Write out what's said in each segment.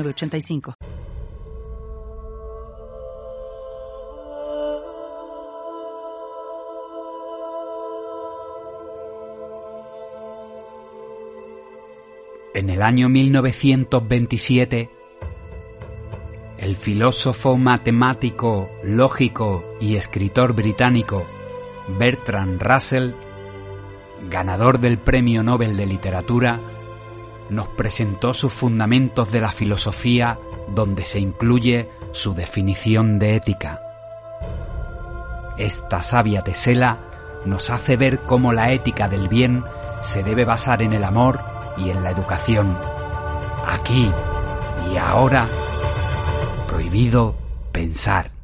85 En el año 1927, el filósofo, matemático, lógico y escritor británico Bertrand Russell, ganador del Premio Nobel de Literatura, nos presentó sus fundamentos de la filosofía donde se incluye su definición de ética. Esta sabia tesela nos hace ver cómo la ética del bien se debe basar en el amor y en la educación. Aquí y ahora, prohibido pensar.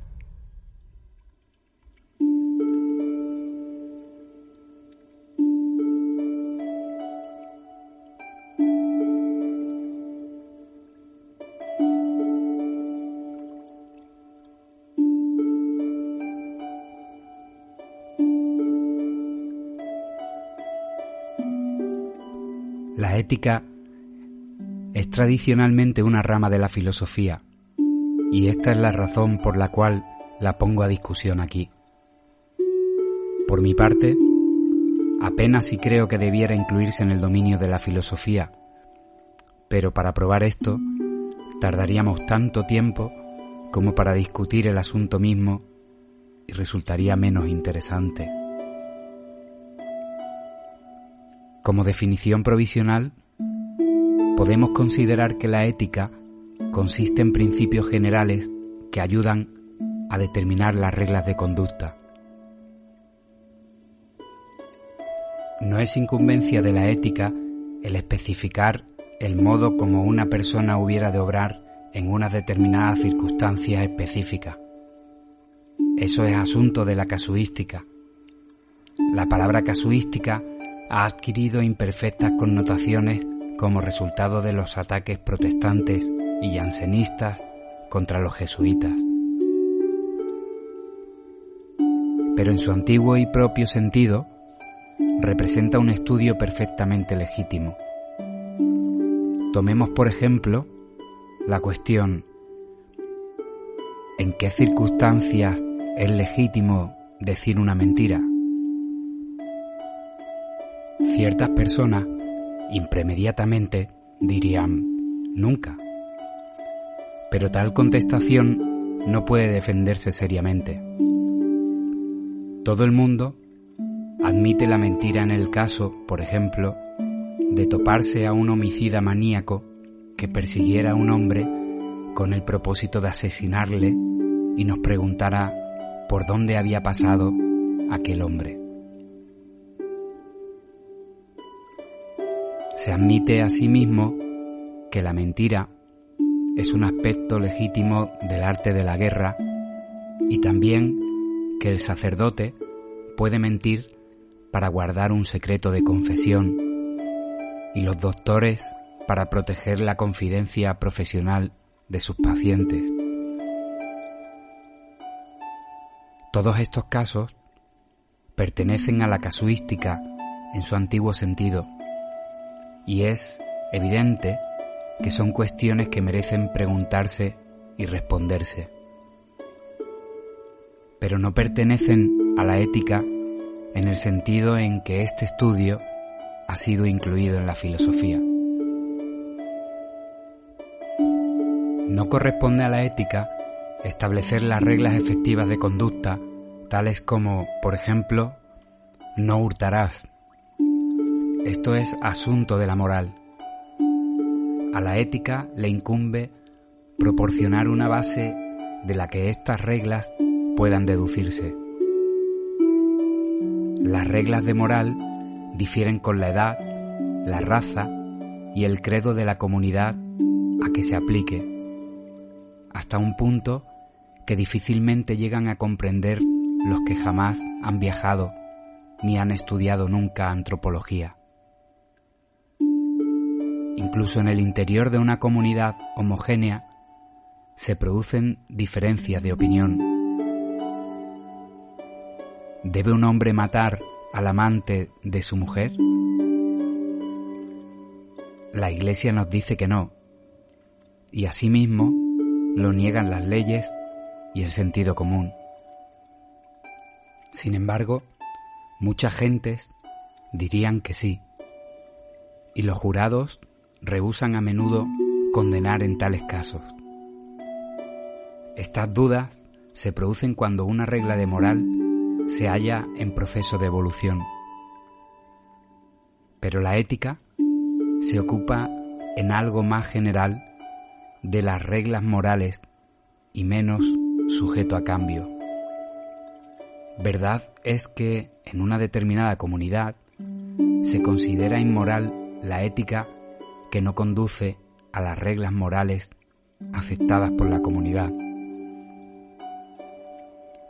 Es tradicionalmente una rama de la filosofía y esta es la razón por la cual la pongo a discusión aquí. Por mi parte, apenas si creo que debiera incluirse en el dominio de la filosofía, pero para probar esto tardaríamos tanto tiempo como para discutir el asunto mismo y resultaría menos interesante. Como definición provisional, podemos considerar que la ética consiste en principios generales que ayudan a determinar las reglas de conducta. No es incumbencia de la ética el especificar el modo como una persona hubiera de obrar en unas determinadas circunstancias específicas. Eso es asunto de la casuística. La palabra casuística ha adquirido imperfectas connotaciones como resultado de los ataques protestantes y jansenistas contra los jesuitas. Pero en su antiguo y propio sentido, representa un estudio perfectamente legítimo. Tomemos, por ejemplo, la cuestión ¿en qué circunstancias es legítimo decir una mentira? Ciertas personas impremediatamente dirían nunca. Pero tal contestación no puede defenderse seriamente. Todo el mundo admite la mentira en el caso, por ejemplo, de toparse a un homicida maníaco que persiguiera a un hombre con el propósito de asesinarle y nos preguntara por dónde había pasado aquel hombre. Se admite asimismo que la mentira es un aspecto legítimo del arte de la guerra y también que el sacerdote puede mentir para guardar un secreto de confesión y los doctores para proteger la confidencia profesional de sus pacientes. Todos estos casos pertenecen a la casuística en su antiguo sentido y es evidente que son cuestiones que merecen preguntarse y responderse, pero no pertenecen a la ética en el sentido en que este estudio ha sido incluido en la filosofía. No corresponde a la ética establecer las reglas efectivas de conducta, tales como, por ejemplo, no hurtarás, esto es asunto de la moral. A la ética le incumbe proporcionar una base de la que estas reglas puedan deducirse. Las reglas de moral difieren con la edad, la raza y el credo de la comunidad a que se aplique, hasta un punto que difícilmente llegan a comprender los que jamás han viajado ni han estudiado nunca antropología. Incluso en el interior de una comunidad homogénea se producen diferencias de opinión. ¿Debe un hombre matar al amante de su mujer? La Iglesia nos dice que no, y asimismo lo niegan las leyes y el sentido común. Sin embargo, muchas gentes dirían que sí, y los jurados rehusan a menudo condenar en tales casos. Estas dudas se producen cuando una regla de moral se halla en proceso de evolución. Pero la ética se ocupa en algo más general de las reglas morales y menos sujeto a cambio. Verdad es que en una determinada comunidad se considera inmoral la ética que no conduce a las reglas morales aceptadas por la comunidad.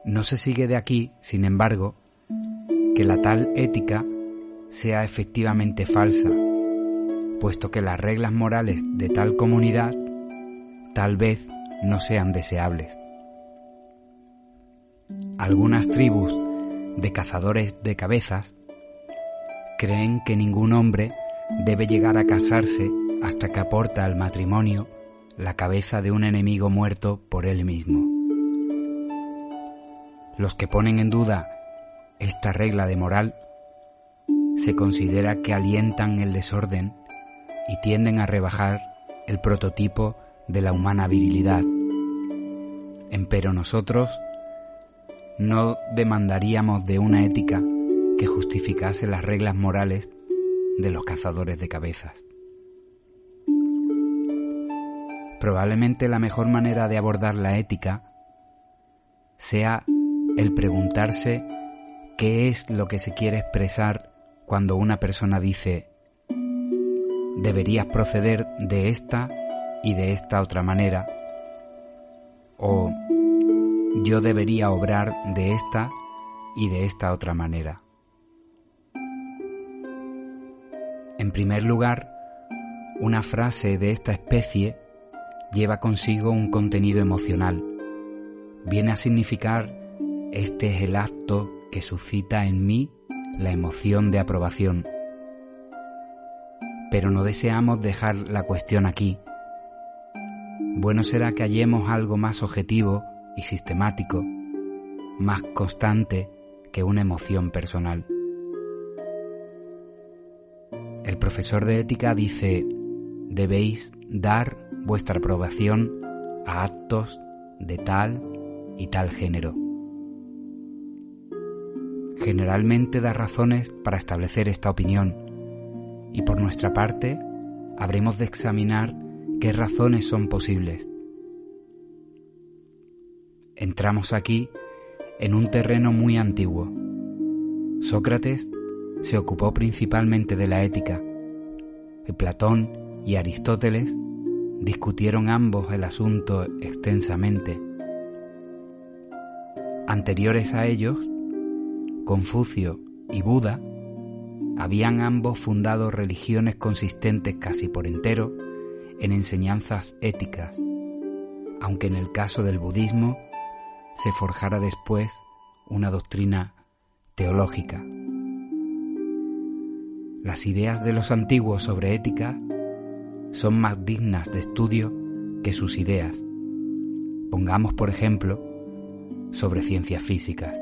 No se sigue de aquí, sin embargo, que la tal ética sea efectivamente falsa, puesto que las reglas morales de tal comunidad tal vez no sean deseables. Algunas tribus de cazadores de cabezas creen que ningún hombre debe llegar a casarse hasta que aporta al matrimonio la cabeza de un enemigo muerto por él mismo. Los que ponen en duda esta regla de moral se considera que alientan el desorden y tienden a rebajar el prototipo de la humana virilidad. Empero nosotros no demandaríamos de una ética que justificase las reglas morales de los cazadores de cabezas. Probablemente la mejor manera de abordar la ética sea el preguntarse qué es lo que se quiere expresar cuando una persona dice deberías proceder de esta y de esta otra manera, o yo debería obrar de esta y de esta otra manera. En primer lugar, una frase de esta especie lleva consigo un contenido emocional. Viene a significar este es el acto que suscita en mí la emoción de aprobación. Pero no deseamos dejar la cuestión aquí, bueno será que hallemos algo más objetivo y sistemático, más constante que una emoción personal. El profesor de ética dice, debéis dar vuestra aprobación a actos de tal y tal género. Generalmente da razones para establecer esta opinión y por nuestra parte habremos de examinar ¿Qué razones son posibles? Entramos aquí en un terreno muy antiguo. Sócrates se ocupó principalmente de la ética. Platón y Aristóteles discutieron ambos el asunto extensamente. Anteriores a ellos, Confucio y Buda habían ambos fundado religiones consistentes casi por entero en enseñanzas éticas, aunque en el caso del budismo se forjara después una doctrina teológica. Las ideas de los antiguos sobre ética son más dignas de estudio que sus ideas. Pongamos, por ejemplo, sobre ciencias físicas.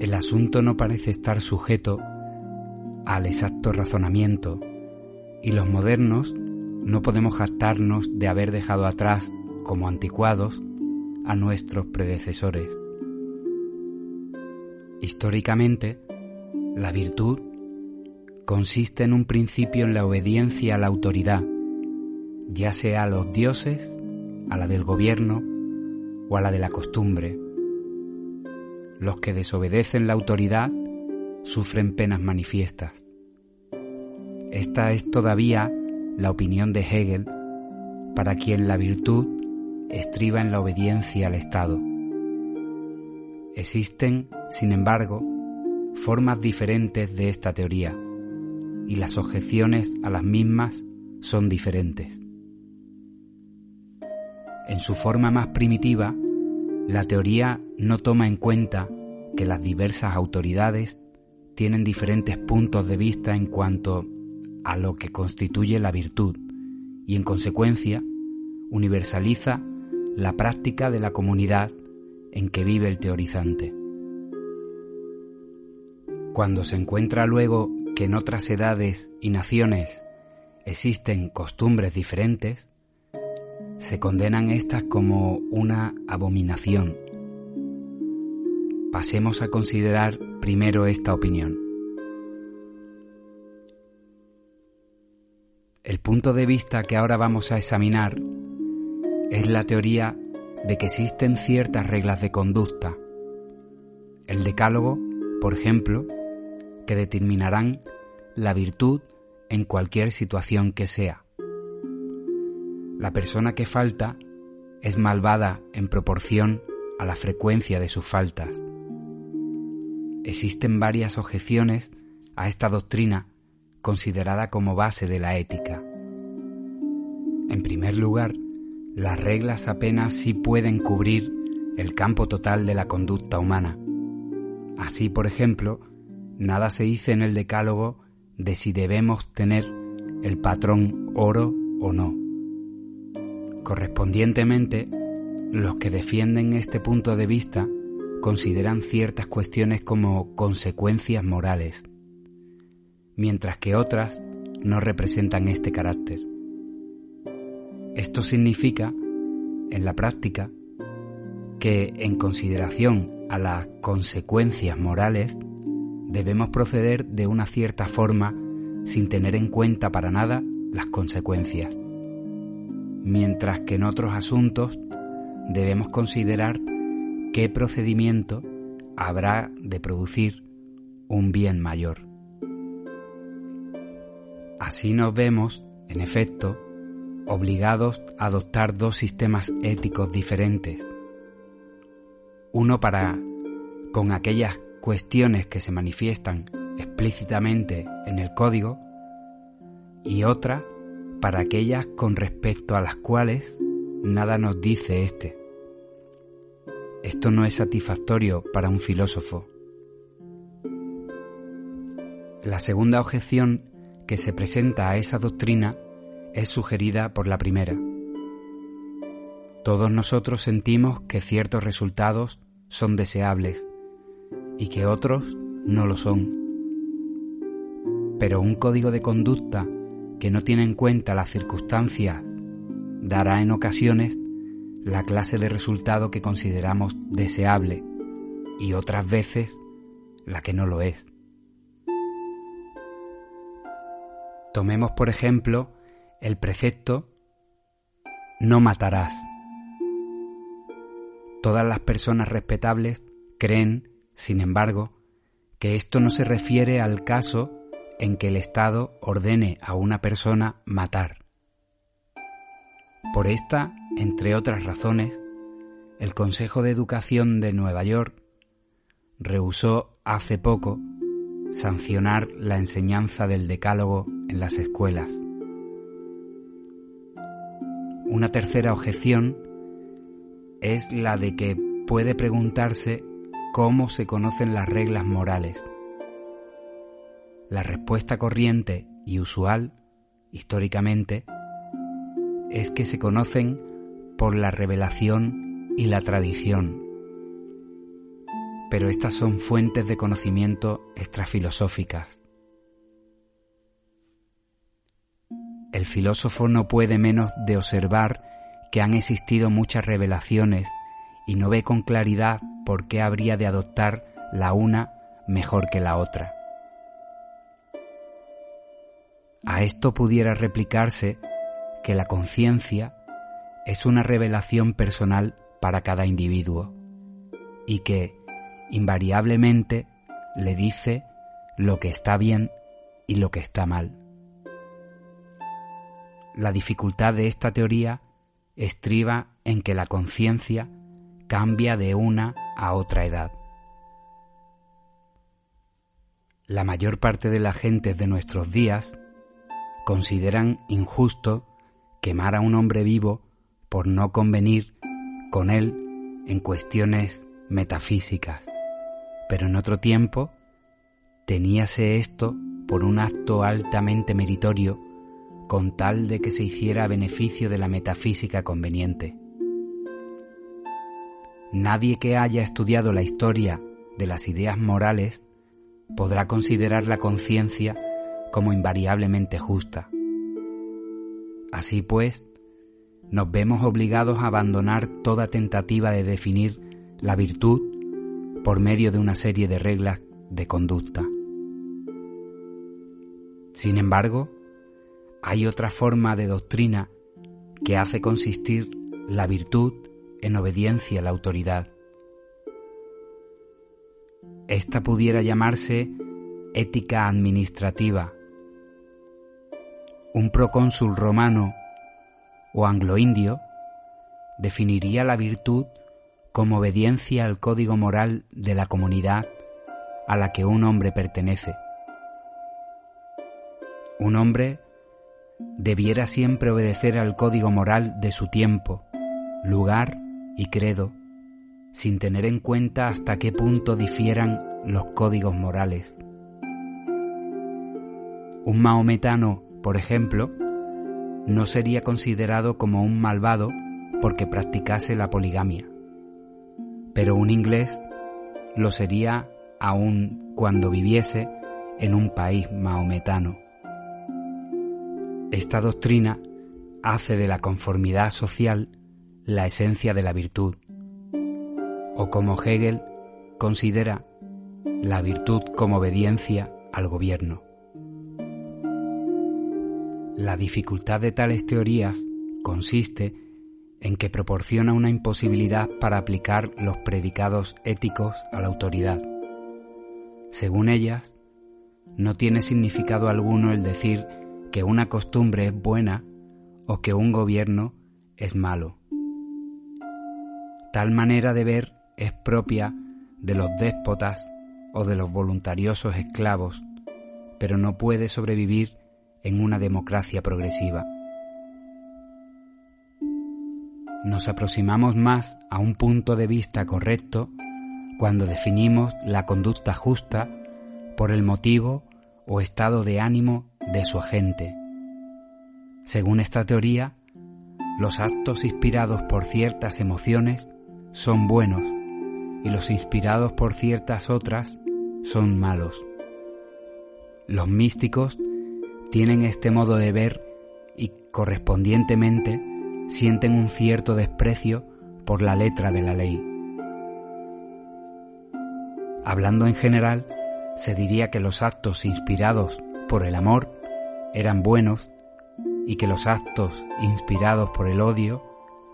El asunto no parece estar sujeto al exacto razonamiento y los modernos no podemos jactarnos de haber dejado atrás como anticuados a nuestros predecesores. Históricamente, la virtud consiste en un principio en la obediencia a la autoridad, ya sea a los dioses, a la del gobierno o a la de la costumbre. Los que desobedecen la autoridad sufren penas manifiestas. Esta es todavía la opinión de Hegel, para quien la virtud estriba en la obediencia al Estado. Existen, sin embargo, formas diferentes de esta teoría, y las objeciones a las mismas son diferentes. En su forma más primitiva, la teoría no toma en cuenta que las diversas autoridades tienen diferentes puntos de vista en cuanto a lo que constituye la virtud y en consecuencia universaliza la práctica de la comunidad en que vive el teorizante. Cuando se encuentra luego que en otras edades y naciones existen costumbres diferentes, se condenan estas como una abominación. Pasemos a considerar primero esta opinión. El punto de vista que ahora vamos a examinar es la teoría de que existen ciertas reglas de conducta. El decálogo, por ejemplo, que determinarán la virtud en cualquier situación que sea. La persona que falta es malvada en proporción a la frecuencia de sus faltas. Existen varias objeciones a esta doctrina considerada como base de la ética. En primer lugar, las reglas apenas sí pueden cubrir el campo total de la conducta humana. Así, por ejemplo, nada se dice en el decálogo de si debemos tener el patrón oro o no. Correspondientemente, los que defienden este punto de vista consideran ciertas cuestiones como consecuencias morales, mientras que otras no representan este carácter. Esto significa, en la práctica, que en consideración a las consecuencias morales debemos proceder de una cierta forma sin tener en cuenta para nada las consecuencias mientras que en otros asuntos debemos considerar qué procedimiento habrá de producir un bien mayor. Así nos vemos, en efecto, obligados a adoptar dos sistemas éticos diferentes. Uno para con aquellas cuestiones que se manifiestan explícitamente en el código y otra para aquellas con respecto a las cuales nada nos dice éste. Esto no es satisfactorio para un filósofo. La segunda objeción que se presenta a esa doctrina es sugerida por la primera. Todos nosotros sentimos que ciertos resultados son deseables y que otros no lo son. Pero un código de conducta que no tiene en cuenta las circunstancias dará en ocasiones la clase de resultado que consideramos deseable y otras veces la que no lo es. Tomemos por ejemplo el precepto no matarás. Todas las personas respetables creen, sin embargo, que esto no se refiere al caso en que el Estado ordene a una persona matar. Por esta, entre otras razones, el Consejo de Educación de Nueva York rehusó hace poco sancionar la enseñanza del decálogo en las escuelas. Una tercera objeción es la de que puede preguntarse cómo se conocen las reglas morales. La respuesta corriente y usual, históricamente, es que se conocen por la revelación y la tradición. Pero estas son fuentes de conocimiento extrafilosóficas. El filósofo no puede menos de observar que han existido muchas revelaciones y no ve con claridad por qué habría de adoptar la una mejor que la otra. A esto pudiera replicarse que la conciencia es una revelación personal para cada individuo y que invariablemente le dice lo que está bien y lo que está mal. la dificultad de esta teoría estriba en que la conciencia cambia de una a otra edad. La mayor parte de la gente de nuestros días consideran injusto quemar a un hombre vivo por no convenir con él en cuestiones metafísicas. Pero en otro tiempo teníase esto por un acto altamente meritorio con tal de que se hiciera a beneficio de la metafísica conveniente. Nadie que haya estudiado la historia de las ideas morales podrá considerar la conciencia como invariablemente justa. Así pues, nos vemos obligados a abandonar toda tentativa de definir la virtud por medio de una serie de reglas de conducta. Sin embargo, hay otra forma de doctrina que hace consistir la virtud en obediencia a la autoridad. Esta pudiera llamarse ética administrativa. Un procónsul romano o anglo-indio definiría la virtud como obediencia al código moral de la comunidad a la que un hombre pertenece. Un hombre debiera siempre obedecer al código moral de su tiempo, lugar y credo, sin tener en cuenta hasta qué punto difieran los códigos morales. Un maometano, por ejemplo, no sería considerado como un malvado porque practicase la poligamia, pero un inglés lo sería aun cuando viviese en un país maometano. Esta doctrina hace de la conformidad social la esencia de la virtud, o como Hegel considera la virtud como obediencia al gobierno. La dificultad de tales teorías consiste en que proporciona una imposibilidad para aplicar los predicados éticos a la autoridad. Según ellas, no tiene significado alguno el decir que una costumbre es buena o que un gobierno es malo. Tal manera de ver es propia de los déspotas o de los voluntariosos esclavos, pero no puede sobrevivir en una democracia progresiva. Nos aproximamos más a un punto de vista correcto cuando definimos la conducta justa por el motivo o estado de ánimo de su agente. Según esta teoría, los actos inspirados por ciertas emociones son buenos y los inspirados por ciertas otras son malos. Los místicos tienen este modo de ver y correspondientemente sienten un cierto desprecio por la letra de la ley. Hablando en general, se diría que los actos inspirados por el amor eran buenos y que los actos inspirados por el odio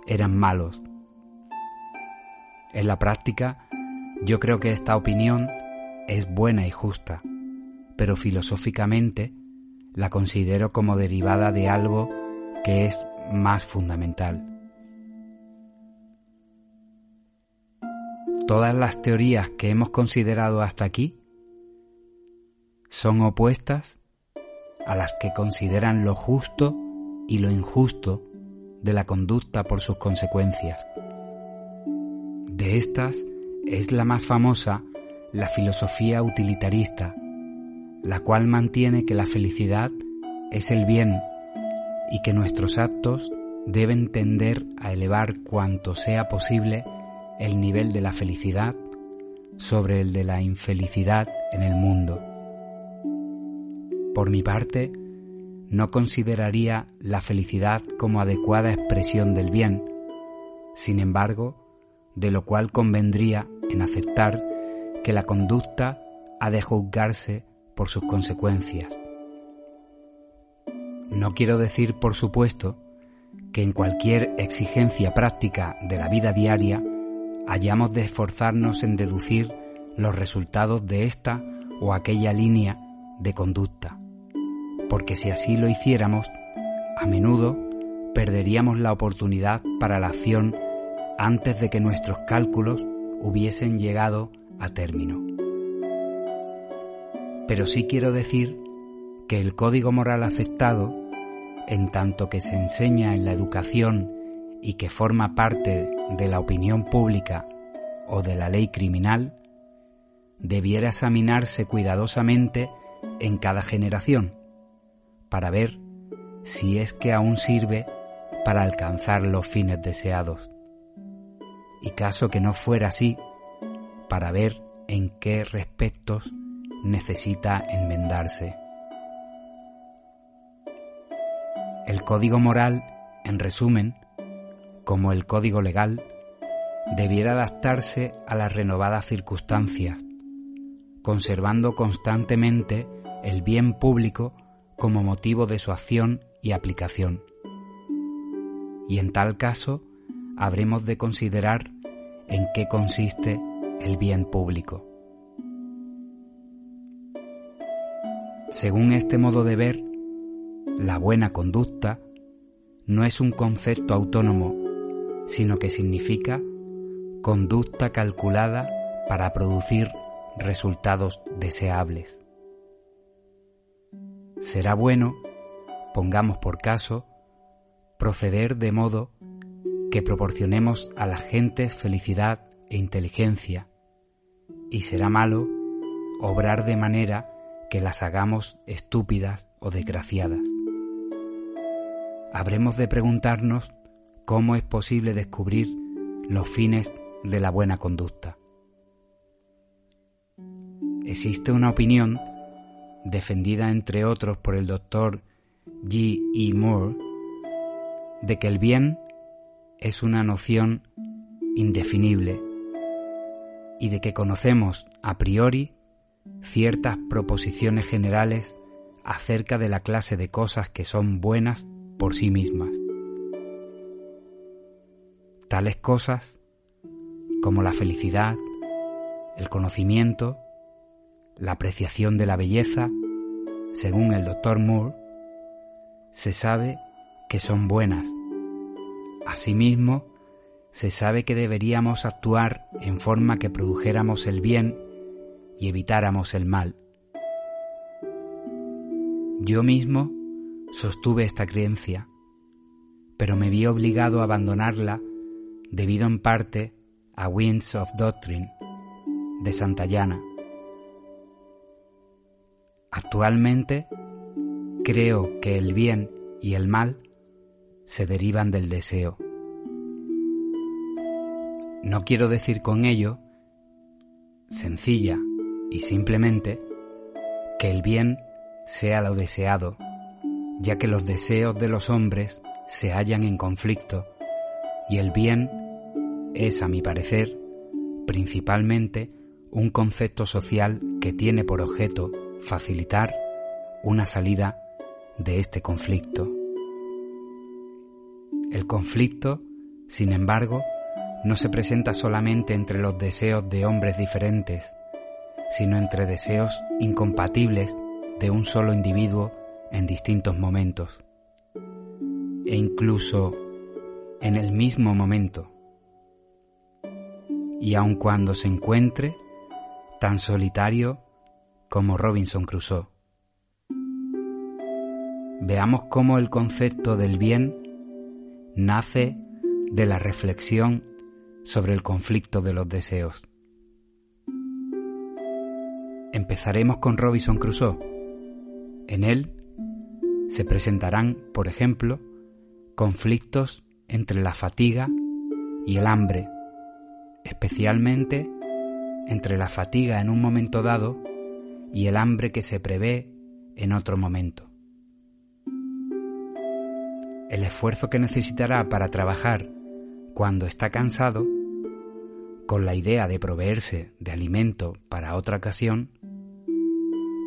eran malos. En la práctica, yo creo que esta opinión es buena y justa, pero filosóficamente la considero como derivada de algo que es más fundamental. Todas las teorías que hemos considerado hasta aquí son opuestas a las que consideran lo justo y lo injusto de la conducta por sus consecuencias. De estas es la más famosa la filosofía utilitarista, la cual mantiene que la felicidad es el bien y que nuestros actos deben tender a elevar cuanto sea posible el nivel de la felicidad sobre el de la infelicidad en el mundo. Por mi parte, no consideraría la felicidad como adecuada expresión del bien, sin embargo, de lo cual convendría en aceptar que la conducta ha de juzgarse por sus consecuencias. No quiero decir, por supuesto, que en cualquier exigencia práctica de la vida diaria hayamos de esforzarnos en deducir los resultados de esta o aquella línea de conducta, porque si así lo hiciéramos, A menudo perderíamos la oportunidad para la acción antes de que nuestros cálculos hubiesen llegado a término. Pero sí quiero decir que el código moral aceptado, en tanto que se enseña en la educación y que forma parte de la opinión pública o de la ley criminal, debiera examinarse cuidadosamente en cada generación para ver si es que aún sirve para alcanzar los fines deseados. Y caso que no fuera así, para ver en qué respectos necesita enmendarse. El código moral, en resumen, como el código legal, debiera adaptarse a las renovadas circunstancias, conservando constantemente el bien público como motivo de su acción y aplicación. Y en tal caso, habremos de considerar en qué consiste el bien público. Según este modo de ver, la buena conducta no es un concepto autónomo, sino que significa conducta calculada para producir resultados deseables. Será bueno, pongamos por caso, proceder de modo que proporcionemos a las gentes felicidad e inteligencia, y será malo obrar de manera que las hagamos estúpidas o desgraciadas. Habremos de preguntarnos cómo es posible descubrir los fines de la buena conducta. Existe una opinión defendida entre otros por el doctor G. E. Moore de que el bien es una noción indefinible y de que conocemos a priori ciertas proposiciones generales acerca de la clase de cosas que son buenas por sí mismas. Tales cosas como la felicidad, el conocimiento, la apreciación de la belleza, según el doctor Moore, se sabe que son buenas. Asimismo, se sabe que deberíamos actuar en forma que produjéramos el bien y evitáramos el mal. Yo mismo sostuve esta creencia, pero me vi obligado a abandonarla debido en parte a Winds of Doctrine de Santayana. Actualmente creo que el bien y el mal se derivan del deseo. No quiero decir con ello, sencilla y simplemente, que el bien sea lo deseado, ya que los deseos de los hombres se hallan en conflicto y el bien es, a mi parecer, principalmente un concepto social que tiene por objeto facilitar una salida de este conflicto. El conflicto, sin embargo, no se presenta solamente entre los deseos de hombres diferentes, sino entre deseos incompatibles de un solo individuo en distintos momentos, e incluso en el mismo momento, y aun cuando se encuentre tan solitario como Robinson Crusoe. Veamos cómo el concepto del bien nace de la reflexión sobre el conflicto de los deseos. Empezaremos con Robinson Crusoe. En él se presentarán, por ejemplo, conflictos entre la fatiga y el hambre, especialmente entre la fatiga en un momento dado y el hambre que se prevé en otro momento. El esfuerzo que necesitará para trabajar cuando está cansado con la idea de proveerse de alimento para otra ocasión,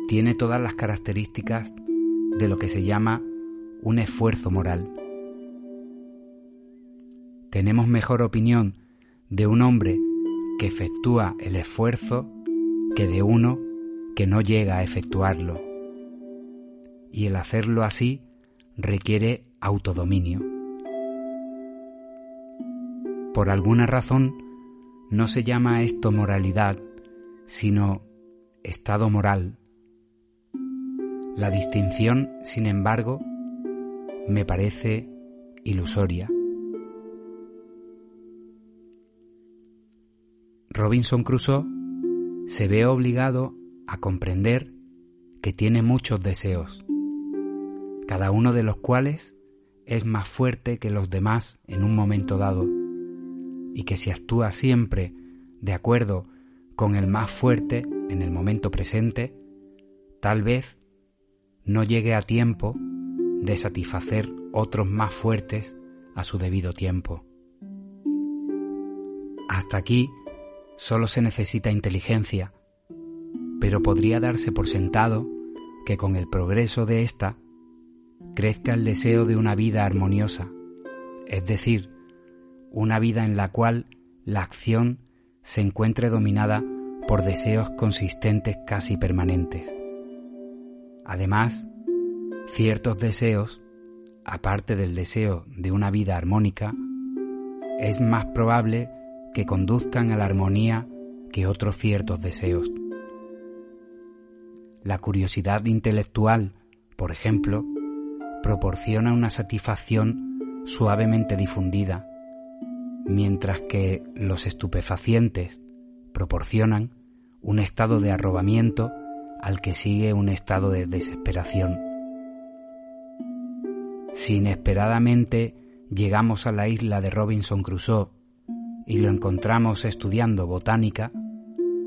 tiene todas las características de lo que se llama un esfuerzo moral. Tenemos mejor opinión de un hombre que efectúa el esfuerzo que de uno que no llega a efectuarlo. Y el hacerlo así requiere autodominio. Por alguna razón no se llama esto moralidad, sino estado moral. La distinción, sin embargo, me parece ilusoria. Robinson Crusoe se ve obligado a comprender que tiene muchos deseos, cada uno de los cuales es más fuerte que los demás en un momento dado, y que si actúa siempre de acuerdo con el más fuerte en el momento presente, tal vez no llegue a tiempo de satisfacer otros más fuertes a su debido tiempo. Hasta aquí solo se necesita inteligencia, pero podría darse por sentado que con el progreso de ésta crezca el deseo de una vida armoniosa, es decir, una vida en la cual la acción se encuentre dominada por deseos consistentes casi permanentes. Además, ciertos deseos, aparte del deseo de una vida armónica, es más probable que conduzcan a la armonía que otros ciertos deseos. La curiosidad intelectual, por ejemplo, proporciona una satisfacción suavemente difundida, mientras que los estupefacientes proporcionan un estado de arrobamiento al que sigue un estado de desesperación. Si inesperadamente llegamos a la isla de Robinson Crusoe y lo encontramos estudiando botánica,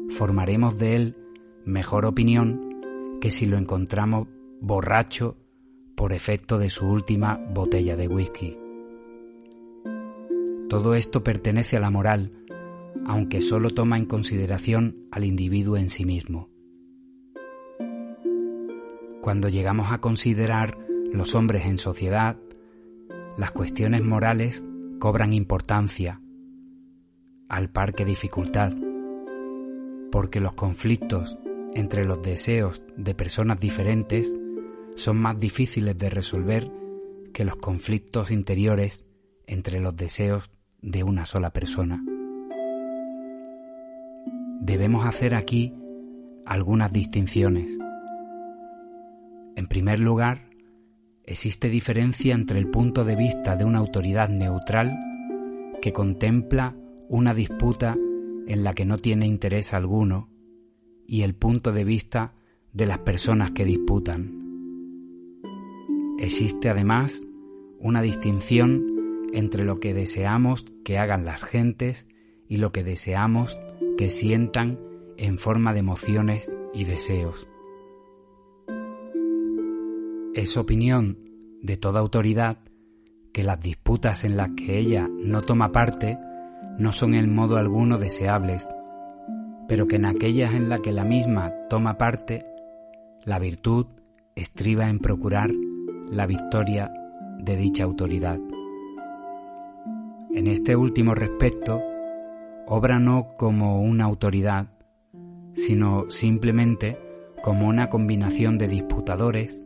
formaremos de él mejor opinión que si lo encontramos borracho por efecto de su última botella de whisky. Todo esto pertenece a la moral, aunque solo toma en consideración al individuo en sí mismo. Cuando llegamos a considerar los hombres en sociedad, las cuestiones morales cobran importancia, al par que dificultad, porque los conflictos entre los deseos de personas diferentes son más difíciles de resolver que los conflictos interiores entre los deseos de una sola persona. Debemos hacer aquí algunas distinciones. En primer lugar, existe diferencia entre el punto de vista de una autoridad neutral que contempla una disputa en la que no tiene interés alguno y el punto de vista de las personas que disputan. Existe además una distinción entre lo que deseamos que hagan las gentes y lo que deseamos que sientan en forma de emociones y deseos. Es opinión de toda autoridad que las disputas en las que ella no toma parte no son en modo alguno deseables pero que en aquellas en las que la misma toma parte, la virtud estriba en procurar la victoria de dicha autoridad. En este último respecto, obra no como una autoridad, sino simplemente como una combinación de disputadores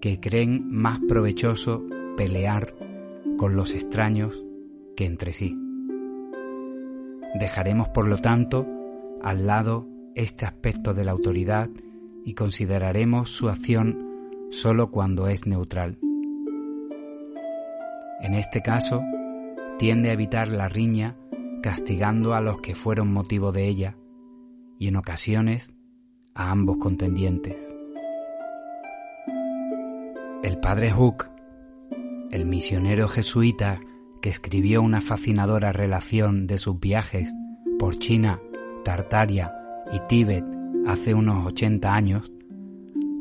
que creen más provechoso pelear con los extraños que entre sí. Dejaremos, por lo tanto, al lado este aspecto de la autoridad y consideraremos su acción sólo cuando es neutral. En este caso, tiende a evitar la riña castigando a los que fueron motivo de ella y en ocasiones a ambos contendientes. El padre Hook, el misionero jesuita que escribió una fascinadora relación de sus viajes por China Tartaria y Tíbet hace unos 80 años,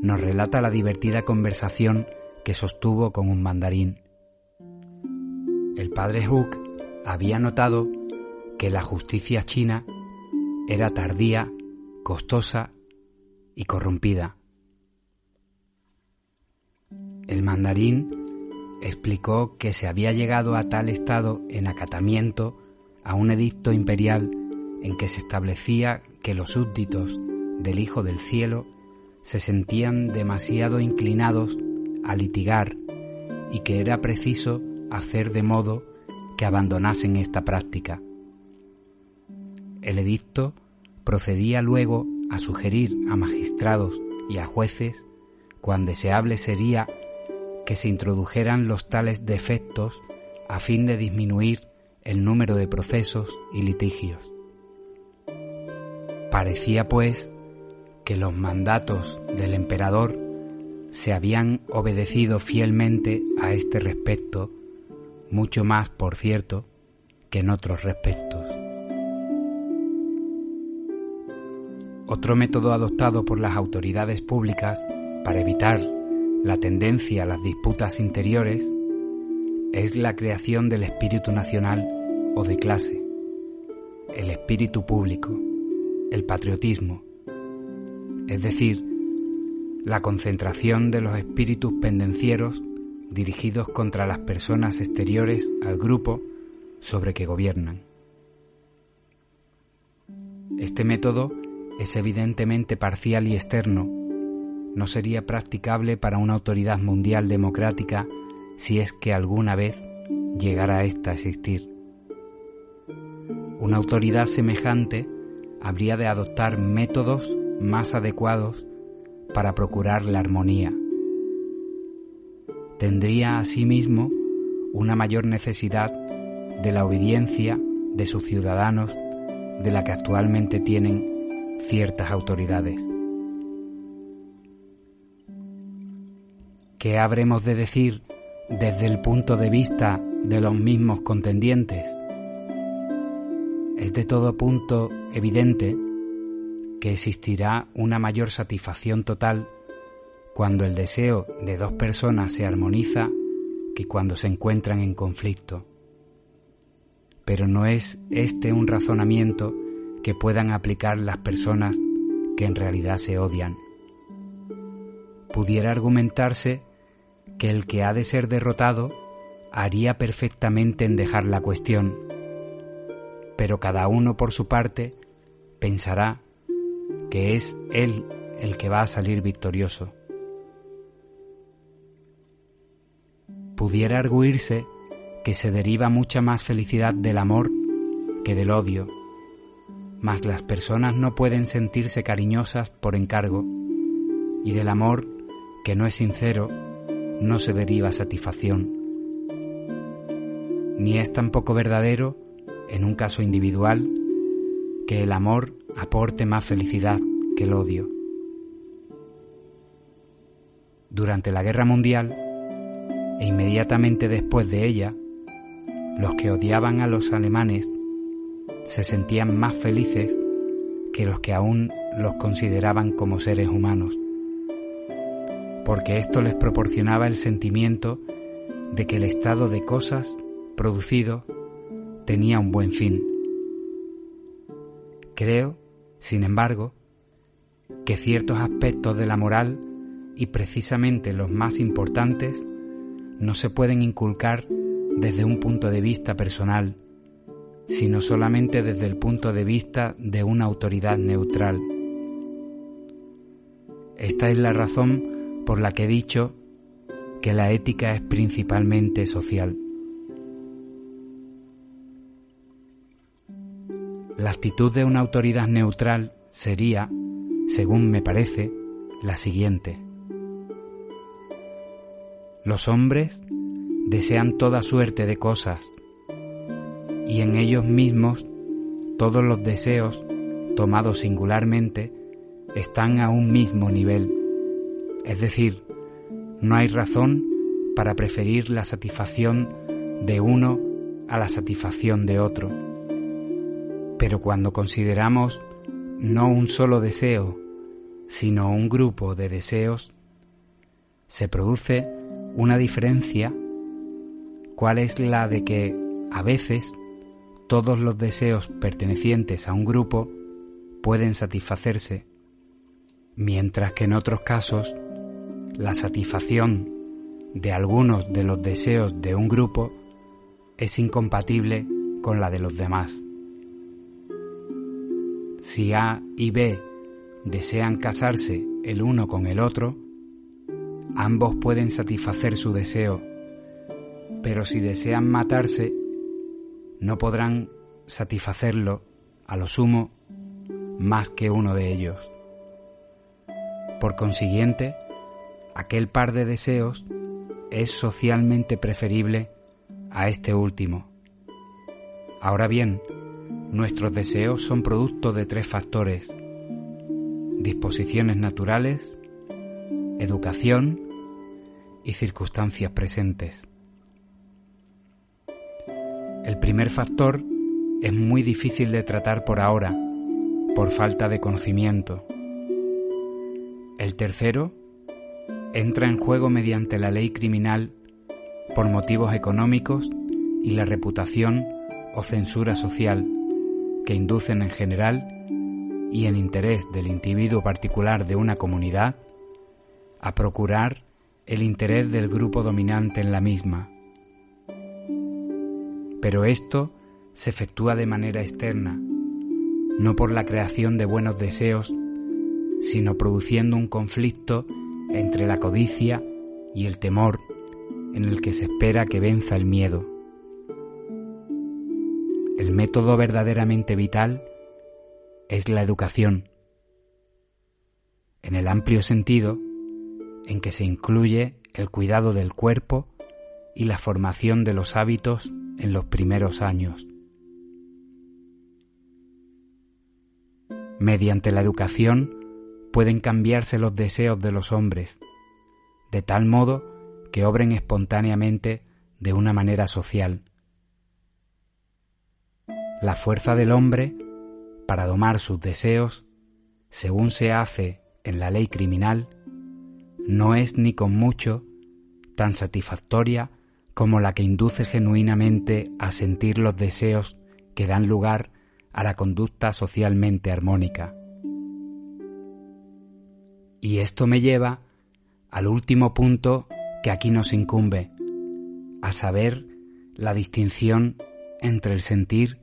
nos relata la divertida conversación que sostuvo con un mandarín. El padre Hook había notado que la justicia china era tardía, costosa y corrompida. El mandarín explicó que se había llegado a tal estado en acatamiento a un edicto imperial en que se establecía que los súbditos del Hijo del Cielo se sentían demasiado inclinados a litigar y que era preciso hacer de modo que abandonasen esta práctica. El edicto procedía luego a sugerir a magistrados y a jueces cuán deseable sería que se introdujeran los tales defectos a fin de disminuir el número de procesos y litigios. Parecía, pues, que los mandatos del emperador se habían obedecido fielmente a este respecto, mucho más, por cierto, que en otros respectos. Otro método adoptado por las autoridades públicas para evitar la tendencia a las disputas interiores es la creación del espíritu nacional o de clase, el espíritu público, el patriotismo, es decir, la concentración de los espíritus pendencieros dirigidos contra las personas exteriores al grupo sobre que gobiernan. Este método es evidentemente parcial y externo, no sería practicable para una autoridad mundial democrática si es que alguna vez llegara a esta a existir. Una autoridad semejante habría de adoptar métodos más adecuados para procurar la armonía. Tendría asimismo una mayor necesidad de la obediencia de sus ciudadanos de la que actualmente tienen ciertas autoridades. ¿Qué habremos de decir desde el punto de vista de los mismos contendientes? Es de todo punto evidente que existirá una mayor satisfacción total cuando el deseo de dos personas se armoniza que cuando se encuentran en conflicto. Pero no es este un razonamiento que puedan aplicar las personas que en realidad se odian. Pudiera argumentarse que el que ha de ser derrotado haría perfectamente en dejar la cuestión, pero cada uno por su parte pensará que es él el que va a salir victorioso. Pudiera arguirse que se deriva mucha más felicidad del amor que del odio, mas las personas no pueden sentirse cariñosas por encargo, y del amor que no es sincero no se deriva satisfacción. Ni es tampoco verdadero, en un caso individual, que el amor aporte más felicidad que el odio. Durante la Guerra Mundial e inmediatamente después de ella, los que odiaban a los alemanes se sentían más felices que los que aún los consideraban como seres humanos porque esto les proporcionaba el sentimiento de que el estado de cosas producido tenía un buen fin. Creo, sin embargo, que ciertos aspectos de la moral, y precisamente los más importantes, no se pueden inculcar desde un punto de vista personal, sino solamente desde el punto de vista de una autoridad neutral. Esta es la razón por la que he dicho que la ética es principalmente social. La actitud de una autoridad neutral sería, según me parece, la siguiente. Los hombres desean toda suerte de cosas y en ellos mismos todos los deseos, tomados singularmente, están a un mismo nivel es decir, no hay razón para preferir la satisfacción de uno a la satisfacción de otro. Pero cuando consideramos no un solo deseo, sino un grupo de deseos, se produce una diferencia, cuál es la de que a veces todos los deseos pertenecientes a un grupo pueden satisfacerse, mientras que en otros casos la satisfacción de algunos de los deseos de un grupo es incompatible con la de los demás. Si A y B desean casarse el uno con el otro, ambos pueden satisfacer su deseo, Pero si desean matarse, no podrán satisfacerlo a lo sumo más que uno de ellos. Por consiguiente, aquel par de deseos es socialmente preferible a este último. Ahora bien, nuestros deseos son producto de tres factores. Disposiciones naturales, educación y circunstancias presentes. El primer factor es muy difícil de tratar por ahora, por falta de conocimiento. El tercero entra en juego mediante la ley criminal por motivos económicos y la reputación o censura social que inducen en general y en interés del individuo particular de una comunidad a procurar el interés del grupo dominante en la misma. Pero esto se efectúa de manera externa, no por la creación de buenos deseos, sino produciendo un conflicto entre la codicia y el temor en el que se espera que venza el miedo. El método verdaderamente vital es la educación, en el amplio sentido en que se incluye el cuidado del cuerpo y la formación de los hábitos en los primeros años. Mediante la educación pueden cambiarse los deseos de los hombres, de tal modo que obren espontáneamente de una manera social. La fuerza del hombre para domar sus deseos, según se hace en la ley criminal, no es ni con mucho tan satisfactoria como la que induce genuinamente a sentir los deseos que dan lugar a la conducta socialmente armónica. Y esto me lleva al último punto que aquí nos incumbe, a saber la distinción entre el sentir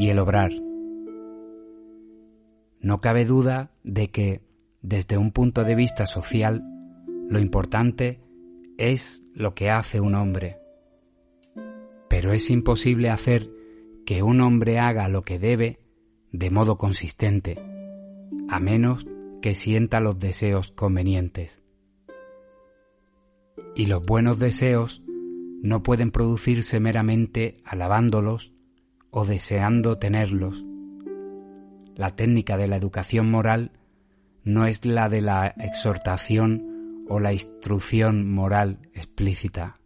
y el obrar. No cabe duda de que, desde un punto de vista social, lo importante es lo que hace un hombre. Pero es imposible hacer que un hombre haga lo que debe de modo consistente, a menos que sienta los deseos convenientes. Y los buenos deseos no pueden producirse meramente alabándolos o deseando tenerlos. La técnica de la educación moral no es la de la exhortación o la instrucción moral explícita.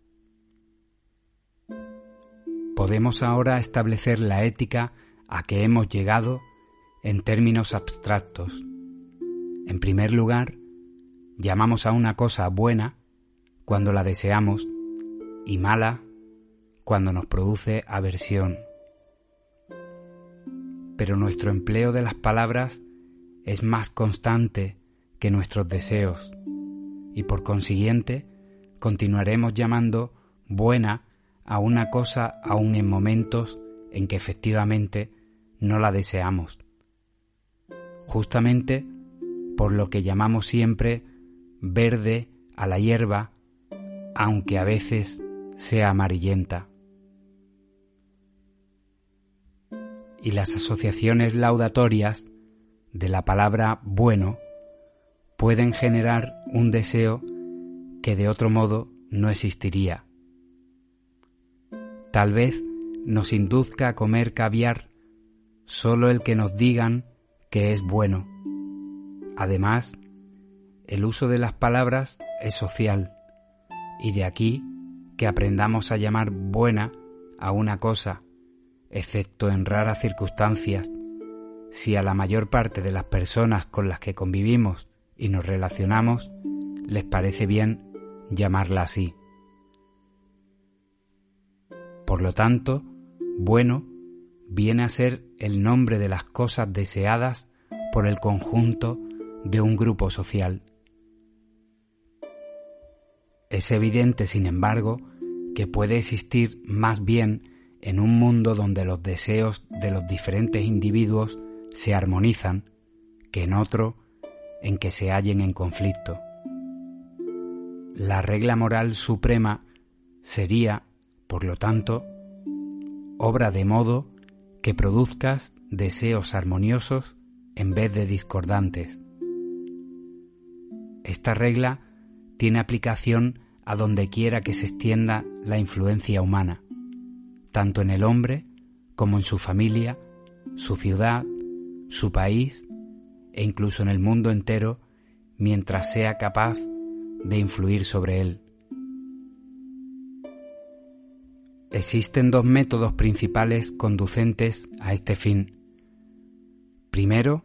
Podemos ahora establecer la ética a que hemos llegado en términos abstractos en primer lugar, llamamos a una cosa buena cuando la deseamos y mala cuando nos produce aversión. Pero nuestro empleo de las palabras es más constante que nuestros deseos y por consiguiente continuaremos llamando buena a una cosa aun en momentos en que efectivamente no la deseamos. Justamente por lo que llamamos siempre verde a la hierba, aunque a veces sea amarillenta. Y las asociaciones laudatorias de la palabra bueno pueden generar un deseo que de otro modo no existiría. Tal vez nos induzca a comer caviar solo el que nos digan que es bueno Además, el uso de las palabras es social y de aquí que aprendamos a llamar buena a una cosa, excepto en raras circunstancias, si a la mayor parte de las personas con las que convivimos y nos relacionamos les parece bien llamarla así. Por lo tanto, bueno viene a ser el nombre de las cosas deseadas por el conjunto de un grupo social. Es evidente, sin embargo, que puede existir más bien en un mundo donde los deseos de los diferentes individuos se armonizan que en otro en que se hallen en conflicto. La regla moral suprema sería, Por lo tanto, obra de modo que produzcas deseos armoniosos en vez de discordantes. Esta regla tiene aplicación a donde quiera que se extienda la influencia humana, tanto en el hombre como en su familia, su ciudad, su país e incluso en el mundo entero mientras sea capaz de influir sobre él. Existen dos métodos principales conducentes a este fin. Primero,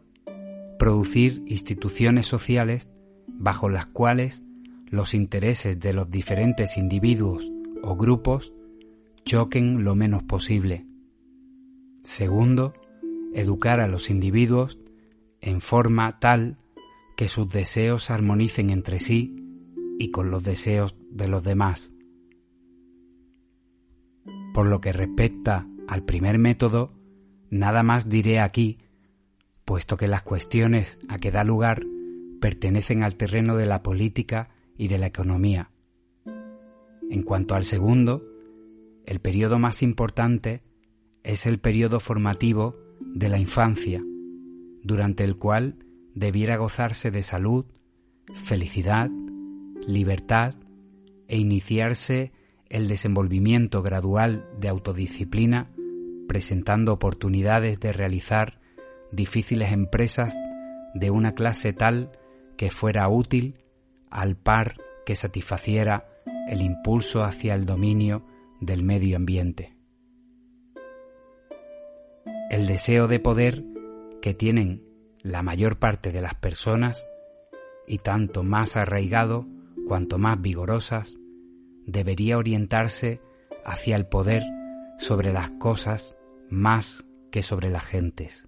producir instituciones sociales bajo las cuales los intereses de los diferentes individuos o grupos choquen lo menos posible. Segundo, educar a los individuos en forma tal que sus deseos armonicen entre sí y con los deseos de los demás. Por lo que respecta al primer método, nada más diré aquí, puesto que las cuestiones a que da lugar pertenecen al terreno de la política y de la economía. En cuanto al segundo, el periodo más importante es el periodo formativo de la infancia, durante el cual debiera gozarse de salud, felicidad, libertad e iniciarse el desenvolvimiento gradual de autodisciplina, presentando oportunidades de realizar difíciles empresas de una clase tal que fuera útil al par que satisfaciera el impulso hacia el dominio del medio ambiente. El deseo de poder que tienen la mayor parte de las personas, y tanto más arraigado cuanto más vigorosas, debería orientarse hacia el poder sobre las cosas más que sobre las gentes.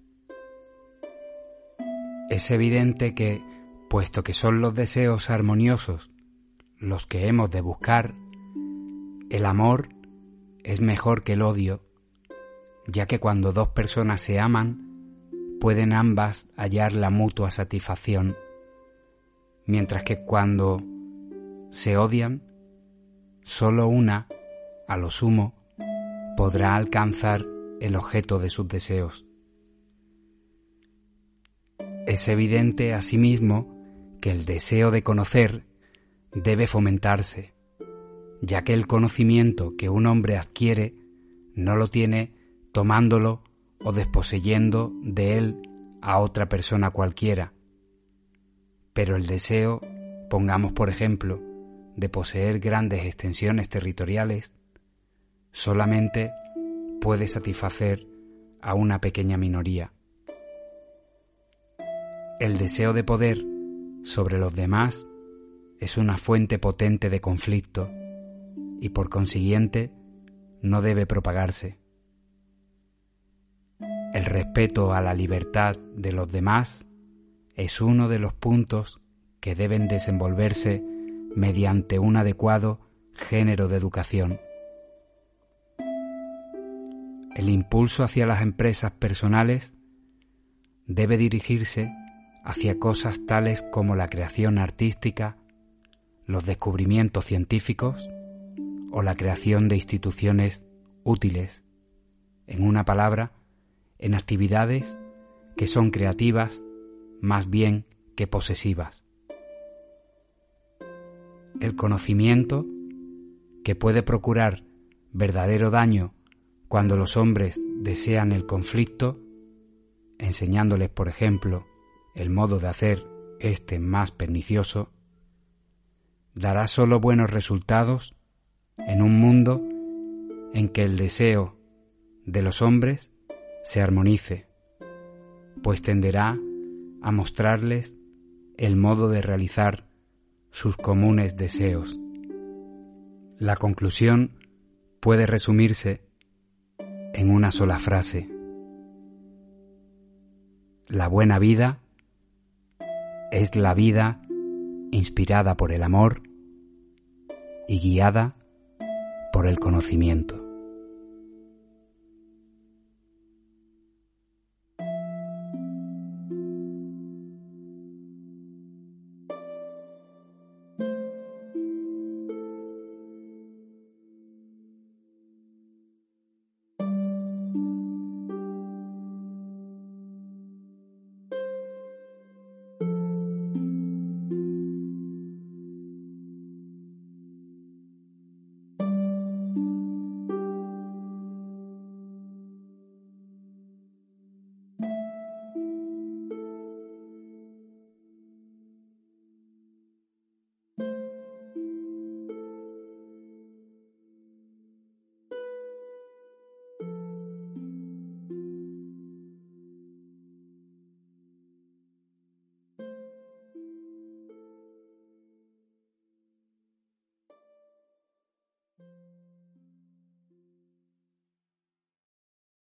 Es evidente que, puesto que son los deseos armoniosos los que hemos de buscar, el amor es mejor que el odio, ya que cuando dos personas se aman, pueden ambas hallar la mutua satisfacción, mientras que cuando se odian, solo una, a lo sumo, podrá alcanzar el objeto de sus deseos. Es evidente asimismo que el deseo de conocer debe fomentarse, ya que el conocimiento que un hombre adquiere no lo tiene tomándolo o desposeyendo de él a otra persona cualquiera. Pero el deseo, pongamos por ejemplo, de poseer grandes extensiones territoriales, solamente puede satisfacer a una pequeña minoría. El deseo de poder sobre los demás es una fuente potente de conflicto y por consiguiente no debe propagarse. El respeto a la libertad de los demás es uno de los puntos que deben desenvolverse mediante un adecuado género de educación. El impulso hacia las empresas personales debe dirigirse hacia cosas tales como la creación artística, los descubrimientos científicos o la creación de instituciones útiles, en una palabra, en actividades que son creativas más bien que posesivas. El conocimiento que puede procurar verdadero daño cuando los hombres desean el conflicto, enseñándoles, por ejemplo, el modo de hacer este más pernicioso, dará solo buenos resultados en un mundo en que el deseo de los hombres se armonice, pues tenderá a mostrarles el modo de realizar sus comunes deseos. La conclusión puede resumirse en una sola frase. La buena vida es la vida inspirada por el amor y guiada por el conocimiento.